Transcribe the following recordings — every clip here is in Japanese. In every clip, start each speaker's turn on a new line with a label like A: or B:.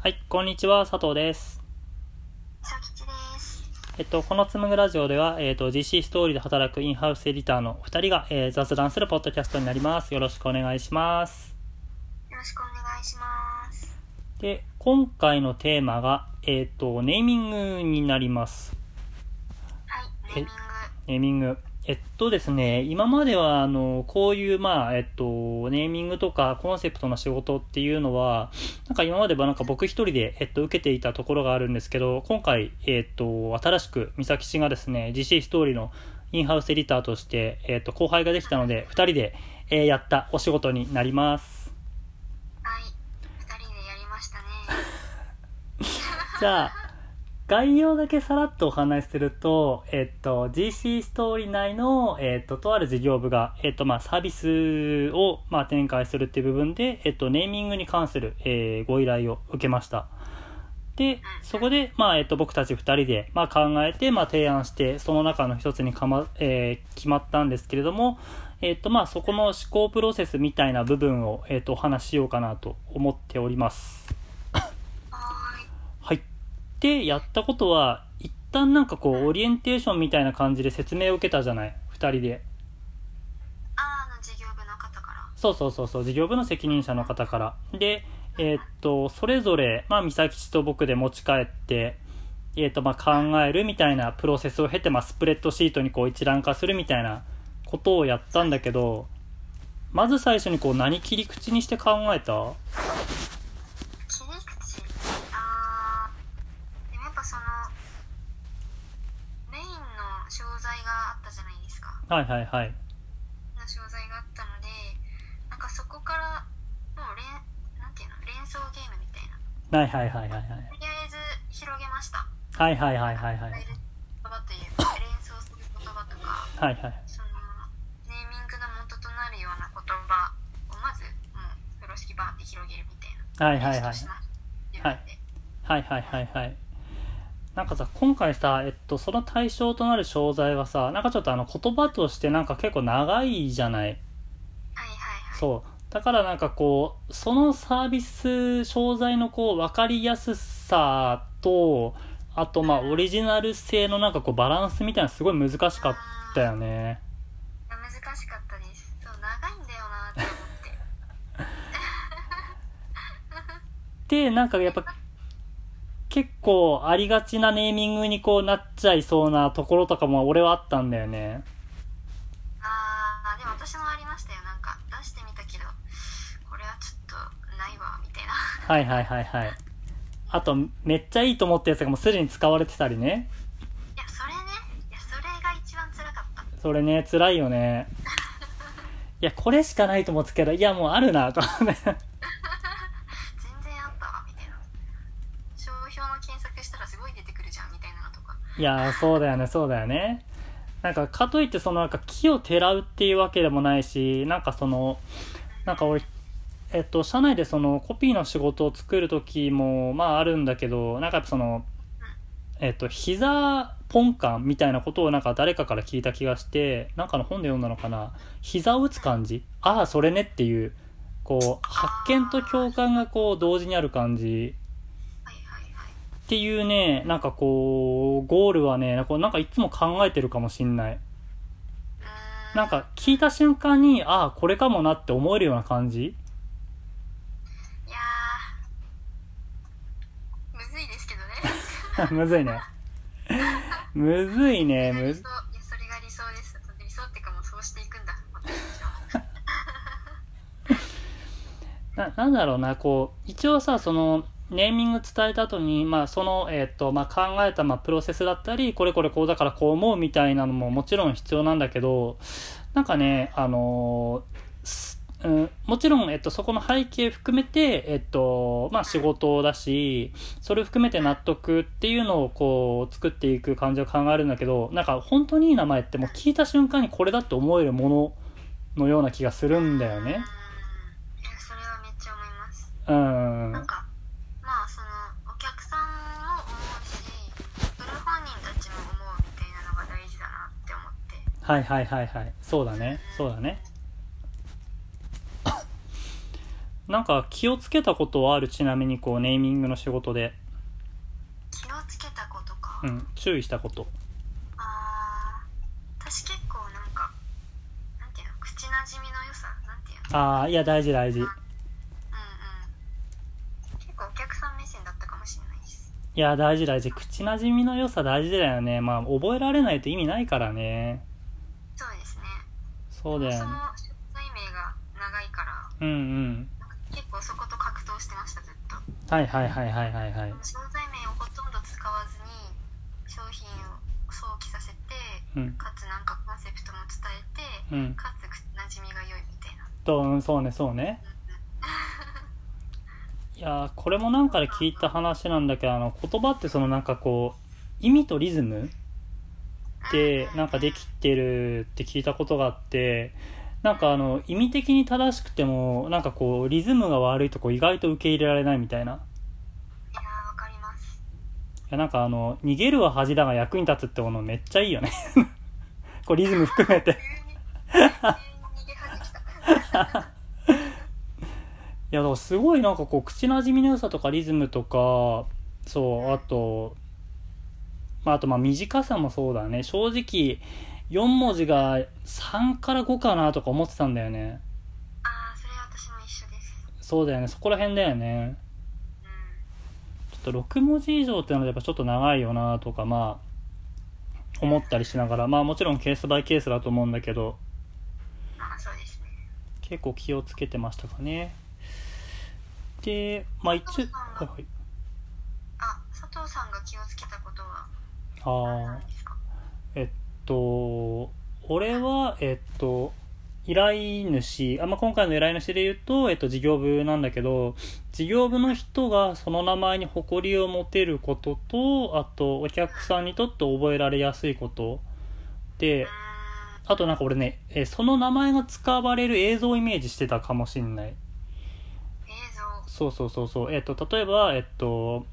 A: はい、こんにちは、佐藤です。えっと、このつむぐラジオでは、えっと、GC ストーリーで働くインハウスエディターの2人が、えー雑談するポッドキャストになります。よろしくお願いします。
B: よろしくお願いします。
A: で、今回のテーマが、えっと、ネーミングになります。
B: はい、ネーミング。
A: ネーミング。えっとですね、今までは、あの、こういう、まあ、えっと、ネーミングとかコンセプトの仕事っていうのは、なんか今まではなんか僕一人で、えっと、受けていたところがあるんですけど、今回、えっと、新しく、三崎氏がですね、GC ストーリーのインハウスエディターとして、えっと、後輩ができたので、二人で、えーやったお仕事になります。
B: はい、二人でやりましたね。
A: じゃあ、概要だけさらっとお話しすると、えっと、GC ストーリー内の、えっと、とある事業部が、えっと、まあ、サービスを、まあ、展開するっていう部分で、えっと、ネーミングに関する、えーご依頼を受けました。で、そこで、まあ、えっと、僕たち二人で、まあ、考えて、まあ、提案して、その中の一つにかま、えー決まったんですけれども、えっと、まあ、そこの思考プロセスみたいな部分を、えっと、お話ししようかなと思っております。で、やったことは、一旦なんかこう、オリエンテーションみたいな感じで説明を受けたじゃない？二人で。
B: あーあの事業部の方から。
A: そうそうそうそう、事業部の責任者の方から。で、えーっと、それぞれ、まあ、三崎氏と僕で持ち帰って、えーっと、まあ、考えるみたいなプロセスを経て、まあ、スプレッドシートにこう一覧化するみたいなことをやったんだけど、まず最初にこう何切り口にして考えた
B: 切り口。あー、でもやっぱその、メインの商材があったじゃないですか。
A: はいはいはい。
B: の商材があったので、なんかそこから、もう連、なんていうの、連想ゲームみたいな。
A: はいはいはいはいはい。
B: とりあえず広げました。
A: はいはいはいはいはい。
B: 言葉というか、連想する言葉とか、
A: はいはい。
B: そのネーミングの元となるような言葉をまずもう風呂敷バーって広げるみたいな
A: はいはいはい。はいはいはいはいはい。なんかさ、今回さ、えっと、その対象となる商材はさ、なんかちょっとあの言葉としてなんか結構長いじゃない？
B: はいはいはい。
A: そう。だからなんかこう、そのサービス、商材のこう、分かりやすさと、あとまあ、オリジナル性のなんかこう、バランスみたいなのすごい難しかったよね。
B: 難しかったです。そう長いんだよなって思って。
A: で、なんかやっぱ、結構ありがちなネーミングにこうなっちゃいそうなところとかも俺はあったんだよね。
B: あーでも私もありましたよなんか出してみたけどこれはちょっとないわみたいな
A: はいはいはいはい。あと、めっちゃいいと思ったやつがもうすでに使われてたりね。
B: いやそれねいやそれが一番辛かった
A: それね、辛いよね。いや、これしかないと思ってたけど、いや、もうあるな、と思って。
B: 全然あったわみたいな商標の検索したらすごい出てくるじゃんみたいなのとか
A: いや、そうだよね、そうだよね。なんか、かといって、その、なんか、木をてらうっていうわけでもないし、なんかその、なんか俺、えっと、社内でその、コピーの仕事を作る時も、まああるんだけど、なんかその、えっと、膝ポン感みたいなことをなんか誰かから聞いた気がして、なんかの本で読んだのかな。膝を打つ感じああ、それねっていう、こう、発見と共感がこう、同時にある感じ。っていうね、なんかこう、ゴールはね、なんかいつも考えてるかもしんない。なんか聞いた瞬間に、ああ、これかもなって思えるような感じ
B: いやーむずいですけどね
A: むずいね。むずいね、むず
B: いやそれが理想です理想ってかもうそうしていくんだ
A: な、なんだろうな、こう、一応さ、その、ネーミング伝えた後に、まあ、その、えっ、と、まあ、考えた、まあ、プロセスだったり、これこれこうだからこう思うみたいなのももちろん必要なんだけど、なんかね、あのうん、もちろん、えっと、そこの背景含めて、えっと、まあ、仕事だし、それ含めて納得っていうのをこう、作っていく感じを考えるんだけど、なんか本当にいい名前ってもう聞いた瞬間にこれだって思えるもののような気がするんだよね。
B: うーんいやそれはめっちゃ思います
A: うん。
B: なんかまあそのお客さんも思うしそれ本人たちも思うみたいなのが大事だなって思って
A: はいはいはいはい。そうだね。そうだね。なんか気をつけたことはある？ちなみにこうネーミングの仕事で。
B: 気をつけたことか、
A: うん。注意したこと。
B: あー私結構なんかなんていうの？口なじみの良さ？なんていうの？
A: ああいや大事大事。
B: うんうん。結構お客さん目線だったかもしれないです。
A: いや大事大事。口なじみの良さ大事だよね。まあ覚えられないと意味ないからね
B: そう
A: だよ。ね
B: その食材名が長いから。
A: うんうん。
B: 結構そこと格闘してましたずっと。
A: はいはいはいはいはいはい
B: 商材名をほとんど使わずに商品を想起させて
A: うん。
B: かつなんかコンセプトも伝えて、
A: うん。
B: かつ口なじみが良いみたいな。
A: とうんそうねそうね。いやーこれもなんかで聞いた話なんだけどあの言葉ってそのなんかこう意味とリズムでなんかできてるって聞いたことがあってなんかあの意味的に正しくてもなんかこうリズムが悪いとこ意外と受け入れられないみたいな。い
B: いや
A: なんかあの逃げるは恥だが役に立つってものめっちゃいいよね。こうリズム含めて。いやだからすごいなんかこう口なじみの良さとかリズムとかそうあとまああとまあ短さもそうだね。正直4文字が3から5かなとか思ってたんだよね。
B: ああそれは私も一緒です。
A: そうだよね。そこら辺だよね。
B: うん。
A: ちょっと6文字以上ってのはやっぱちょっと長いよなとかまあ思ったりしながら。まあもちろんケースバイケースだと思うんだけど。
B: まあそうですね。
A: 結構気をつけてましたかね。でまあ一応はいはい。
B: あ佐藤さんが気をつけた
A: あえっと俺はえっと依頼主。あ、まあ、今回の依頼主で言うと、えっと、事業部なんだけど事業部の人がその名前に誇りを持てることとあとお客さんにとって覚えられやすいこと。であとなんか俺ねえその名前が使われる映像をイメージしてたかもしんない。
B: 映像。
A: そうそうそうそう。えっと例えばえっと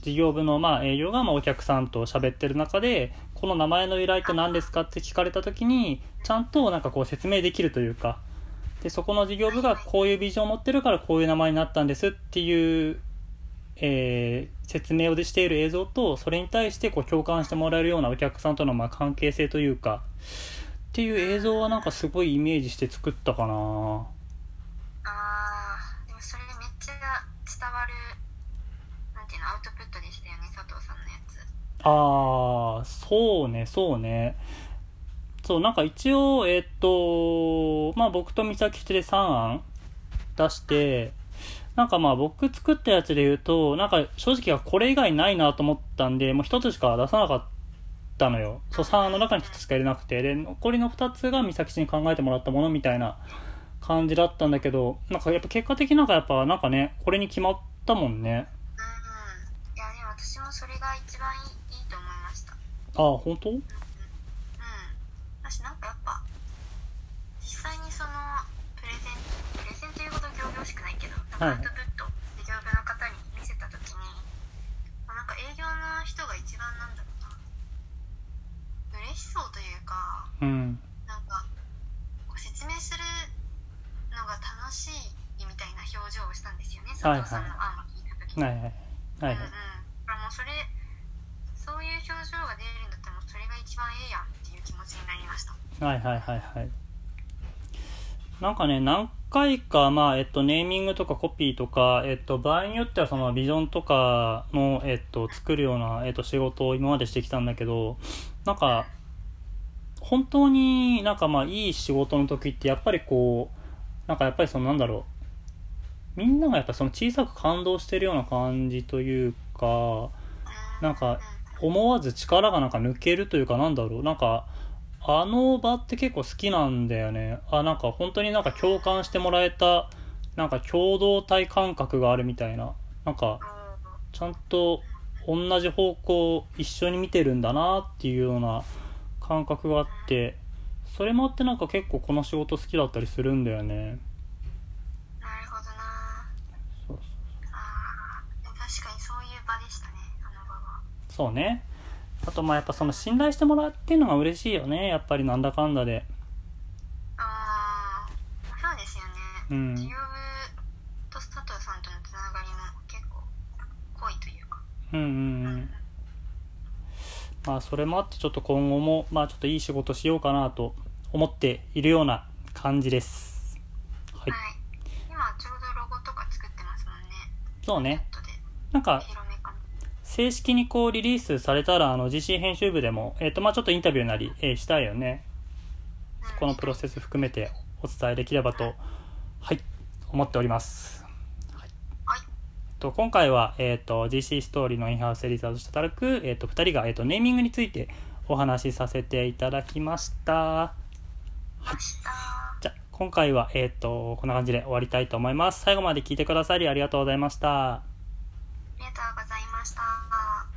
A: 事業部のまあ営業がまあお客さんと喋ってる中でこの名前の由来って何ですかって聞かれた時にちゃんとなんかこう説明できるというかでそこの事業部がこういうビジョンを持ってるからこういう名前になったんですっていう、えー説明をしている映像とそれに対してこう共感してもらえるようなお客さんとのまあ関係性というかっていう映像はなんかすごいイメージして作ったかな。
B: 佐藤さんのやつ。
A: ああそうねそうね。そうなんか一応えっとまあ僕と美咲で3案出してなんかまあ僕作ったやつで言うとなんか正直はこれ以外ないなと思ったんでもう1つしか出さなかったのよ。そう3案の中に1つしか入れなくて。で残りの2つが美咲に考えてもらったものみたいな感じだったんだけどなんかやっぱ結果的なんかやっぱなんかねこれに決まったもんね。
B: それが一番いいいいと思いました。
A: ああ本当？
B: うん。私なんかやっぱ実際にそのプレゼンプレゼンというほど仰々しくないけど
A: はい。
B: アウトプット事業部の方に見せた時に、まあなんか営業の人が一番なんだろうな。嬉しそうというか
A: うん。
B: なんかこう説明するのが楽しいみたいな表情をしたんですよね佐
A: はいはい
B: 藤さんそれそういう表情が出るんだったらそれが一番ええやんっていう気持ちになりました
A: はいはいはいはい。なんかね、何回か、まあ、えっと、ネーミングとかコピーとか、えっと、場合によってはそのビジョンとかの、えっと、作るような、えっと、仕事を今までしてきたんだけど、なんか、本当になんかまあ、いい仕事の時って、やっぱりこう、なんかやっぱりそのなんだろう、みんながやっぱその小さく感動してるような感じというか、なんか思わず力がなんか抜けるというかなんだろう。なんかあの場って結構好きなんだよね。あなんか本当になんか共感してもらえたなんか共同体感覚があるみたいな。なんかちゃんと同じ方向一緒に見てるんだなっていうような感覚があってそれもあってなんか結構この仕事好きだったりするんだよね。そう
B: ね。あ
A: と、まあやっぱその信頼してもらうっていうのが嬉しいよね。やっぱりなんだかんだで。
B: ああ、そうですよね。
A: うん。
B: のう。
A: うんうんうん。う、まあそれもあってちょっと今後も、まあちょっといい仕事しようかなと思っているような感じです。はい。
B: はい、今ちょうどロゴとか作ってますもんね。
A: そうね。なんか、正式にこうリリースされたらあの GC 編集部でもえっ、とまあちょっとインタビューなり、えーしたいよね。
B: うん
A: このプロセス含めてお伝えできればとはい思っております。
B: はい。
A: と今回は、えー、と GC ストーリーのインハウスエディターとして働く、えー、と2人が、えー、とネーミングについてお話しさせていただきました。
B: 明日
A: じゃあ今回は、えー、とこんな感じで終わりたいと思います。最後まで聞いてくださりありがとうございました。
B: ありがとうございました。